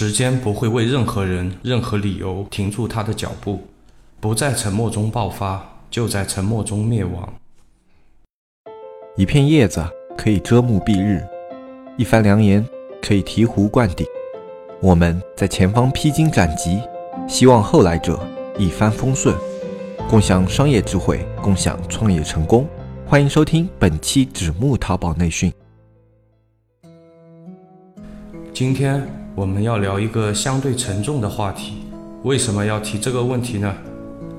时间不会为任何人、任何理由停住他的脚步，不在沉默中爆发，就在沉默中灭亡。一片叶子可以遮目蔽日，一番良言可以醍醐灌顶。我们在前方披荆斩棘，希望后来者一帆风顺，共享商业智慧，共享创业成功。欢迎收听本期纸木淘宝内训。今天我们要聊一个相对沉重的话题。为什么要提这个问题呢？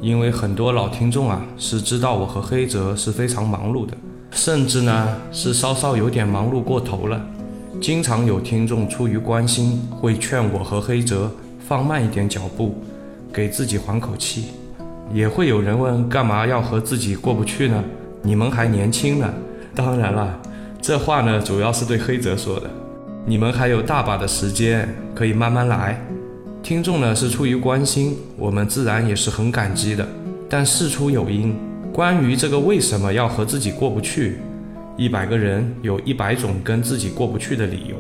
因为很多老听众啊是知道我和黑泽是非常忙碌的，甚至呢是稍稍有点忙碌过头了。经常有听众出于关心，会劝我和黑泽放慢一点脚步，给自己缓口气。也会有人问，干嘛要和自己过不去呢？你们还年轻呢。当然了，这话呢主要是对黑泽说的。你们还有大把的时间，可以慢慢来。听众呢是出于关心，我们自然也是很感激的。但事出有因，关于这个为什么要和自己过不去？一百个人有一百种跟自己过不去的理由，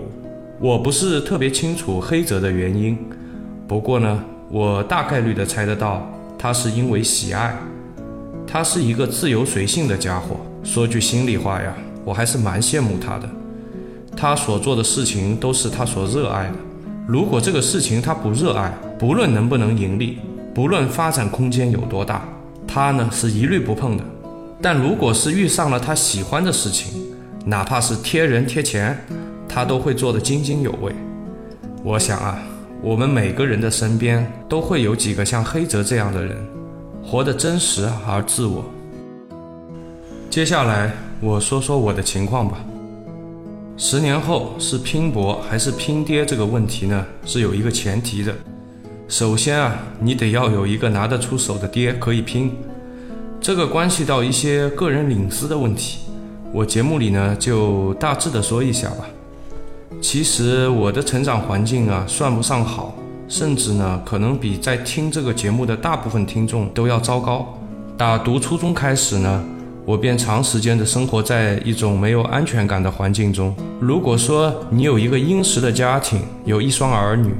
我不是特别清楚黑泽的原因，不过呢，我大概率的猜得到，他是因为喜爱。他是一个自由随性的家伙，说句心里话呀，我还是蛮羡慕他的。他所做的事情都是他所热爱的，如果这个事情他不热爱，不论能不能盈利，不论发展空间有多大，他呢是一律不碰的。但如果是遇上了他喜欢的事情，哪怕是贴人贴钱，他都会做得津津有味。我想啊，我们每个人的身边都会有几个像黑泽这样的人，活得真实而自我。接下来我说说我的情况吧。十年后是拼搏还是拼爹这个问题呢，是有一个前提的。首先啊，你得要有一个拿得出手的爹可以拼。这个关系到一些个人隐私的问题，我节目里呢就大致的说一下吧。其实我的成长环境啊算不上好，甚至呢可能比在听这个节目的大部分听众都要糟糕。打读初中开始呢，我便长时间的生活在一种没有安全感的环境中。如果说你有一个殷实的家庭，有一双儿女，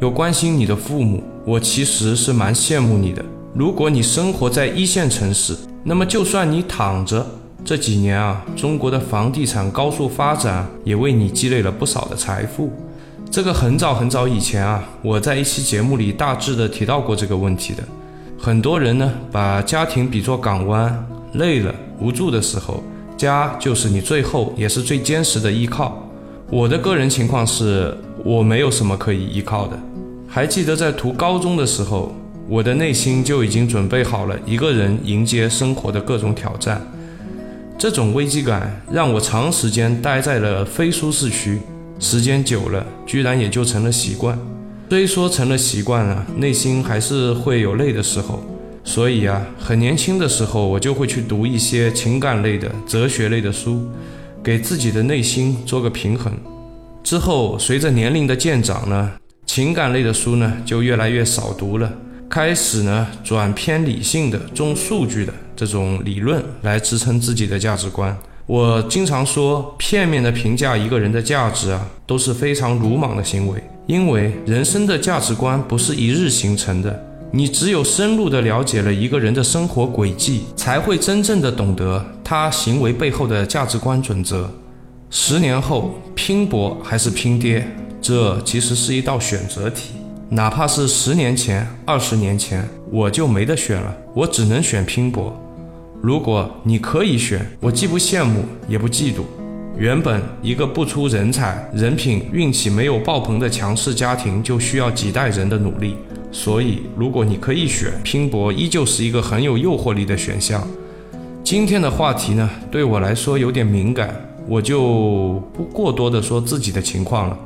有关心你的父母，我其实是蛮羡慕你的。如果你生活在一线城市，那么就算你躺着，这几年啊，中国的房地产高速发展也为你积累了不少的财富。这个很早很早以前啊，我在一期节目里大致的提到过这个问题的。很多人呢，把家庭比作港湾，累了无助的时候，家就是你最后也是最坚实的依靠。我的个人情况是，我没有什么可以依靠的。还记得在读高中的时候。我的内心就已经准备好了一个人迎接生活的各种挑战，这种危机感让我长时间待在了非舒适区，时间久了，居然也就成了习惯。虽说成了习惯了，内心还是会有累的时候。所以啊，很年轻的时候，我就会去读一些情感类的、哲学类的书，给自己的内心做个平衡。之后，随着年龄的渐长呢，情感类的书呢就越来越少读了。开始呢，转偏理性的、重数据的这种理论来支撑自己的价值观。我经常说，片面的评价一个人的价值啊，都是非常鲁莽的行为。因为人生的价值观不是一日形成的，你只有深入的了解了一个人的生活轨迹，才会真正的懂得他行为背后的价值观准则。十年后，拼搏还是拼爹，这其实是一道选择题。哪怕是十年前、二十年前，我就没得选了，我只能选拼搏。如果你可以选，我既不羡慕，也不嫉妒。原本一个不出人才、人品、运气没有爆棚的强势家庭，就需要几代人的努力。所以，如果你可以选，拼搏依旧是一个很有诱惑力的选项。今天的话题呢，对我来说有点敏感，我就不过多的说自己的情况了。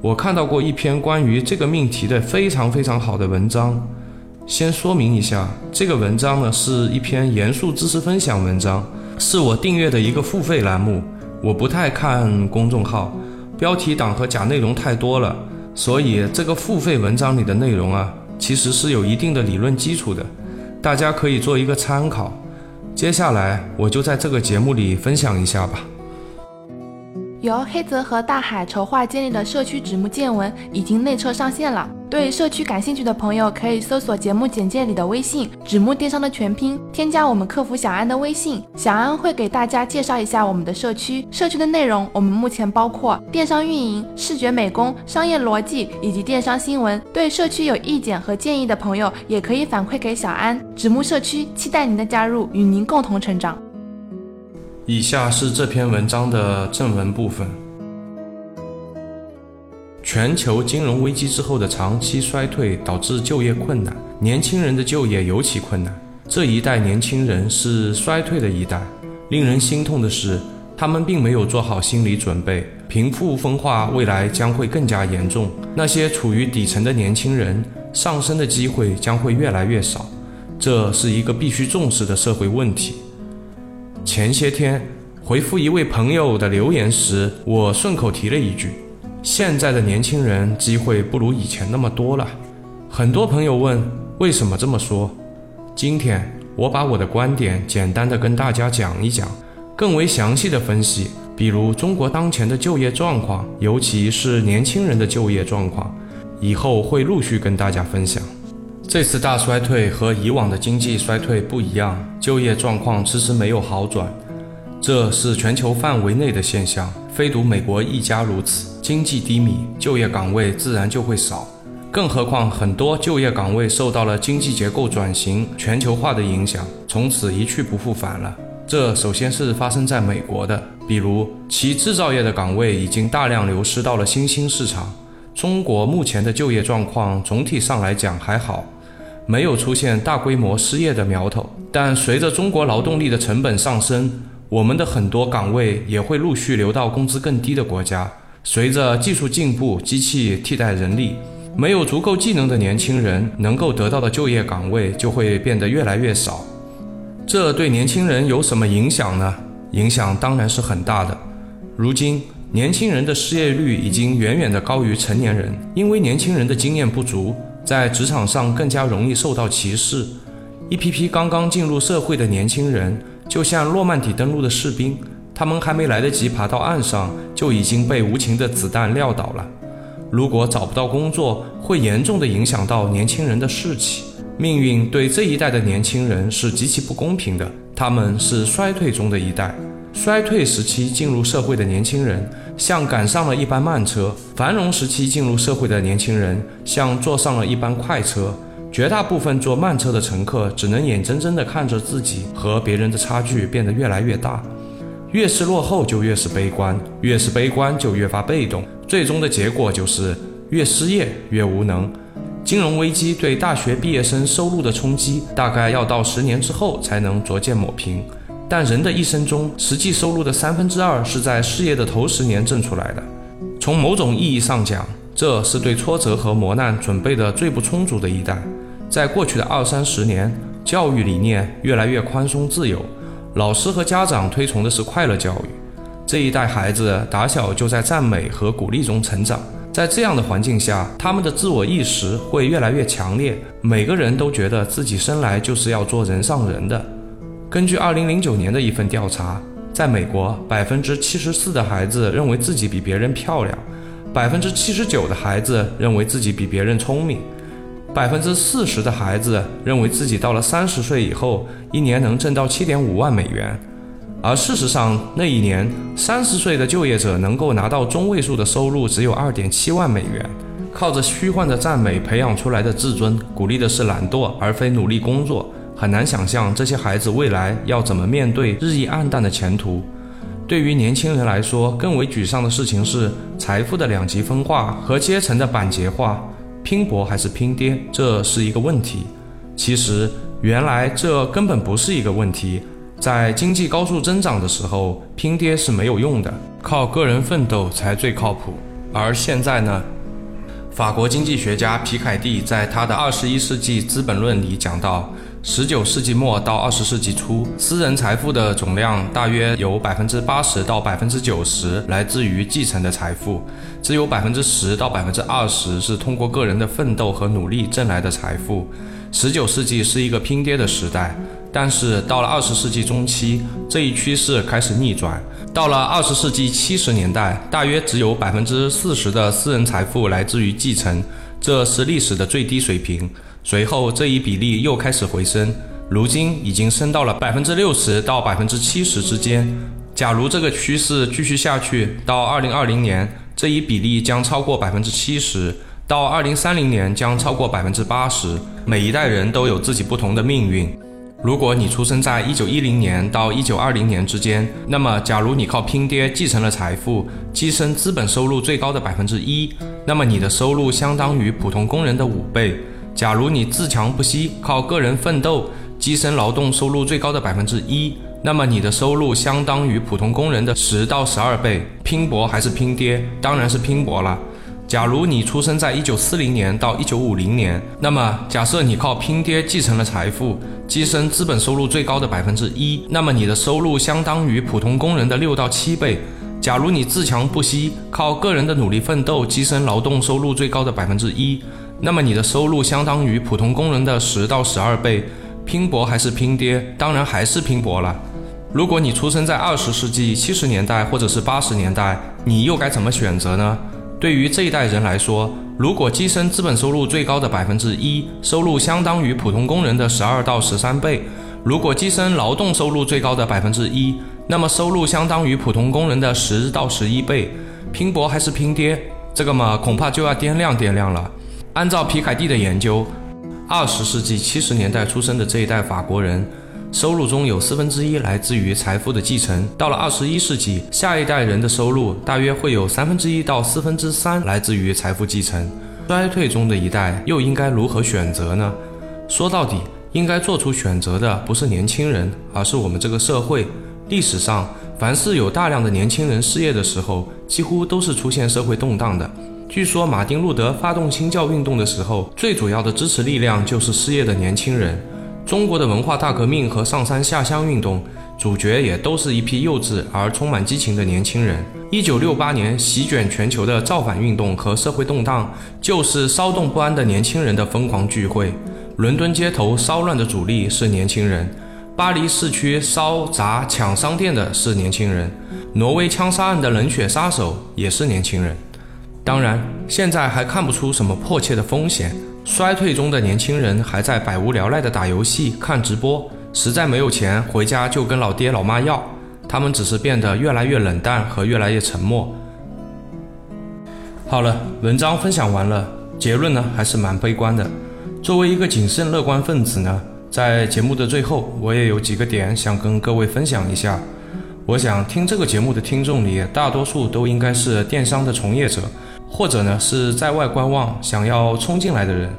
我看到过一篇关于这个命题的非常非常好的文章。先说明一下，这个文章呢是一篇严肃知识分享文章，是我订阅的一个付费栏目。我不太看公众号，标题党和假内容太多了，所以这个付费文章里的内容啊，其实是有一定的理论基础的，大家可以做一个参考。接下来我就在这个节目里分享一下吧。由黑泽和大海筹划建立的社区纸木见闻已经内测上线了。对社区感兴趣的朋友，可以搜索节目简介里的微信“纸木电商”的全拼，添加我们客服小安的微信，小安会给大家介绍一下我们的社区。社区的内容，我们目前包括电商运营、视觉美工、商业逻辑以及电商新闻。对社区有意见和建议的朋友，也可以反馈给小安。纸木社区期待您的加入，与您共同成长。以下是这篇文章的正文部分。全球金融危机之后的长期衰退导致就业困难，年轻人的就业尤其困难。这一代年轻人是衰退的一代。令人心痛的是，他们并没有做好心理准备，贫富分化未来将会更加严重。那些处于底层的年轻人，上升的机会将会越来越少。这是一个必须重视的社会问题。前些天回复一位朋友的留言时，我顺口提了一句。现在的年轻人机会不如以前那么多了。很多朋友问为什么这么说？今天我把我的观点简单的跟大家讲一讲，更为详细的分析，比如中国当前的就业状况，尤其是年轻人的就业状况，以后会陆续跟大家分享。这次大衰退和以往的经济衰退不一样，就业状况迟迟没有好转，这是全球范围内的现象，非独美国一家如此。经济低迷，就业岗位自然就会少。更何况，很多就业岗位受到了经济结构转型、全球化的影响，从此一去不复返了。这首先是发生在美国的，比如其制造业的岗位已经大量流失到了新兴市场。中国目前的就业状况总体上来讲还好，没有出现大规模失业的苗头。但随着中国劳动力的成本上升，我们的很多岗位也会陆续流到工资更低的国家。随着技术进步，机器替代人力，没有足够技能的年轻人能够得到的就业岗位就会变得越来越少。这对年轻人有什么影响呢？影响当然是很大的。如今，年轻人的失业率已经远远的高于成年人，因为年轻人的经验不足，在职场上更加容易受到歧视。一批批刚刚进入社会的年轻人，就像诺曼底登陆的士兵。他们还没来得及爬到岸上，就已经被无情的子弹撂倒了。如果找不到工作，会严重的影响到年轻人的士气。命运对这一代的年轻人是极其不公平的，他们是衰退中的一代。衰退时期进入社会的年轻人，像赶上了一班慢车；繁荣时期进入社会的年轻人，像坐上了一班快车。绝大部分坐慢车的乘客，只能眼睁睁地看着自己和别人的差距变得越来越大。越是落后，就越是悲观；越是悲观，就越发被动。最终的结果就是越失业越无能。金融危机对大学毕业生收入的冲击，大概要到十年之后才能逐渐抹平。但人的一生中，实际收入的三分之二是在事业的头十年挣出来的。从某种意义上讲，这是对挫折和磨难准备的最不充足的一代。在过去的二三十年，教育理念越来越宽松自由。老师和家长推崇的是快乐教育，这一代孩子打小就在赞美和鼓励中成长，在这样的环境下，他们的自我意识会越来越强烈。每个人都觉得自己生来就是要做人上人的。根据2009年的一份调查，在美国，百分之七十四的孩子认为自己比别人漂亮，百分之七十九的孩子认为自己比别人聪明。百分之四十的孩子认为自己到了三十岁以后，一年能挣到七点五万美元，而事实上，那一年三十岁的就业者能够拿到中位数的收入只有二点七万美元。靠着虚幻的赞美培养出来的自尊，鼓励的是懒惰而非努力工作。很难想象这些孩子未来要怎么面对日益暗淡的前途。对于年轻人来说，更为沮丧的事情是财富的两极分化和阶层的板结化。拼搏还是拼爹，这是一个问题。其实，原来这根本不是一个问题。在经济高速增长的时候，拼爹是没有用的，靠个人奋斗才最靠谱。而现在呢？法国经济学家皮凯蒂在他的《二十一世纪资本论》里讲到。十九世纪末到二十世纪初，私人财富的总量大约有百分之八十到百分之九十来自于继承的财富，只有百分之十到百分之二十是通过个人的奋斗和努力挣来的财富。十九世纪是一个拼爹的时代，但是到了二十世纪中期，这一趋势开始逆转。到了二十世纪七十年代，大约只有百分之四十的私人财富来自于继承，这是历史的最低水平。随后，这一比例又开始回升，如今已经升到了百分之六十到百分之七十之间。假如这个趋势继续下去，到二零二零年，这一比例将超过百分之七十。到二零三零年将超过百分之八十。每一代人都有自己不同的命运。如果你出生在一九一零年到一九二零年之间，那么假如你靠拼爹继承了财富，跻身资本收入最高的百分之一，那么你的收入相当于普通工人的五倍。假如你自强不息，靠个人奋斗跻身劳动收入最高的百分之一，那么你的收入相当于普通工人的十到十二倍。拼搏还是拼爹？当然是拼搏了。假如你出生在一九四零年到一九五零年，那么假设你靠拼爹继承了财富，跻身资本收入最高的百分之一，那么你的收入相当于普通工人的六到七倍。假如你自强不息，靠个人的努力奋斗跻身劳动收入最高的百分之一，那么你的收入相当于普通工人的十到十二倍。拼搏还是拼爹？当然还是拼搏了。如果你出生在二十世纪七十年代或者是八十年代，你又该怎么选择呢？对于这一代人来说，如果跻身资本收入最高的百分之一，收入相当于普通工人的十二到十三倍；如果跻身劳动收入最高的百分之一，那么收入相当于普通工人的十到十一倍。拼搏还是拼爹？这个嘛，恐怕就要掂量掂量了。按照皮凯蒂的研究，二十世纪七十年代出生的这一代法国人。收入中有四分之一来自于财富的继承。到了二十一世纪，下一代人的收入大约会有三分之一到四分之三来自于财富继承。衰退中的一代又应该如何选择呢？说到底，应该做出选择的不是年轻人，而是我们这个社会。历史上，凡是有大量的年轻人失业的时候，几乎都是出现社会动荡的。据说，马丁·路德发动新教运动的时候，最主要的支持力量就是失业的年轻人。中国的文化大革命和上山下乡运动，主角也都是一批幼稚而充满激情的年轻人。一九六八年席卷全球的造反运动和社会动荡，就是骚动不安的年轻人的疯狂聚会。伦敦街头骚乱的主力是年轻人，巴黎市区烧砸抢商店的是年轻人，挪威枪杀案的冷血杀手也是年轻人。当然，现在还看不出什么迫切的风险。衰退中的年轻人还在百无聊赖地打游戏、看直播，实在没有钱，回家就跟老爹老妈要。他们只是变得越来越冷淡和越来越沉默。好了，文章分享完了，结论呢还是蛮悲观的。作为一个谨慎乐观分子呢，在节目的最后，我也有几个点想跟各位分享一下。我想听这个节目的听众里，大多数都应该是电商的从业者。或者呢，是在外观望、想要冲进来的人。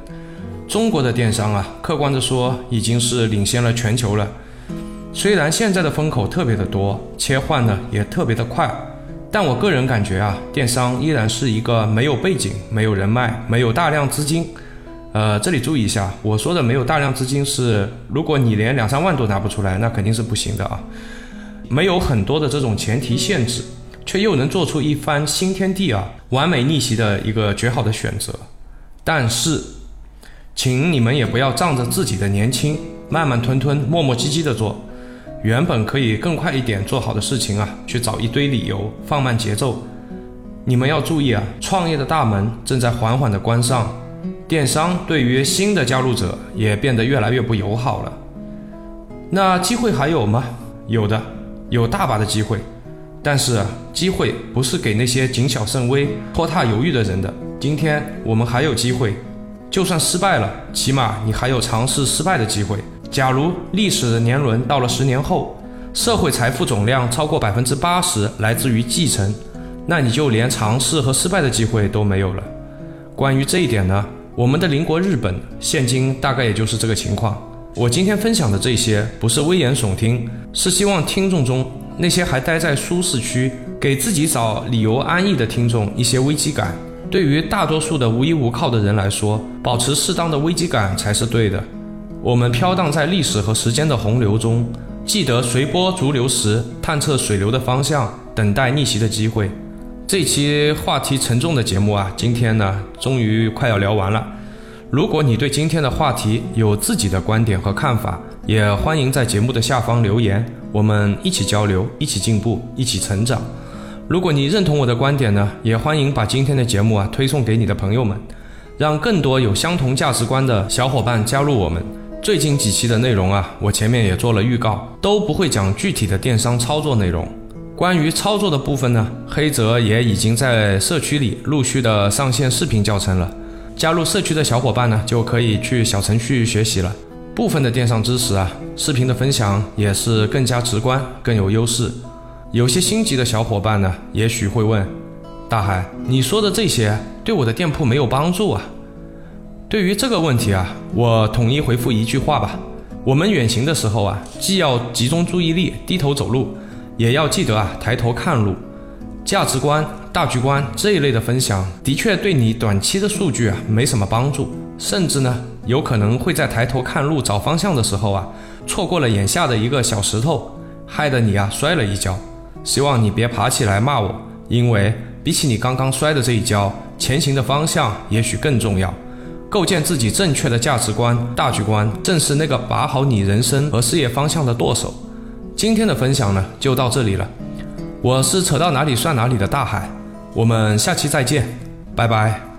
中国的电商啊，客观的说，已经是领先了全球了。虽然现在的风口特别的多，切换呢也特别的快，但我个人感觉啊，电商依然是一个没有背景、没有人脉、没有大量资金。呃，这里注意一下，我说的没有大量资金是，如果你连两三万都拿不出来，那肯定是不行的啊。没有很多的这种前提限制。却又能做出一番新天地啊，完美逆袭的一个绝好的选择。但是，请你们也不要仗着自己的年轻，慢慢吞吞、磨磨唧唧的做，原本可以更快一点做好的事情啊，去找一堆理由放慢节奏。你们要注意啊，创业的大门正在缓缓的关上，电商对于新的加入者也变得越来越不友好了。那机会还有吗？有的，有大把的机会。但是机会不是给那些谨小慎微、拖沓犹豫的人的。今天我们还有机会，就算失败了，起码你还有尝试失败的机会。假如历史的年轮到了十年后，社会财富总量超过百分之八十来自于继承，那你就连尝试和失败的机会都没有了。关于这一点呢，我们的邻国日本现今大概也就是这个情况。我今天分享的这些不是危言耸听，是希望听众中。那些还待在舒适区，给自己找理由安逸的听众一些危机感。对于大多数的无依无靠的人来说，保持适当的危机感才是对的。我们飘荡在历史和时间的洪流中，记得随波逐流时探测水流的方向，等待逆袭的机会。这期话题沉重的节目啊，今天呢，终于快要聊完了。如果你对今天的话题有自己的观点和看法，也欢迎在节目的下方留言，我们一起交流，一起进步，一起成长。如果你认同我的观点呢，也欢迎把今天的节目啊推送给你的朋友们，让更多有相同价值观的小伙伴加入我们。最近几期的内容啊，我前面也做了预告，都不会讲具体的电商操作内容。关于操作的部分呢，黑泽也已经在社区里陆续的上线视频教程了。加入社区的小伙伴呢，就可以去小程序学习了。部分的电商知识啊，视频的分享也是更加直观，更有优势。有些心急的小伙伴呢，也许会问：大海，你说的这些对我的店铺没有帮助啊？对于这个问题啊，我统一回复一句话吧：我们远行的时候啊，既要集中注意力，低头走路，也要记得啊，抬头看路。价值观、大局观这一类的分享，的确对你短期的数据啊没什么帮助，甚至呢，有可能会在抬头看路找方向的时候啊，错过了眼下的一个小石头，害得你啊摔了一跤。希望你别爬起来骂我，因为比起你刚刚摔的这一跤，前行的方向也许更重要。构建自己正确的价值观、大局观，正是那个把好你人生和事业方向的舵手。今天的分享呢，就到这里了。我是扯到哪里算哪里的大海，我们下期再见，拜拜。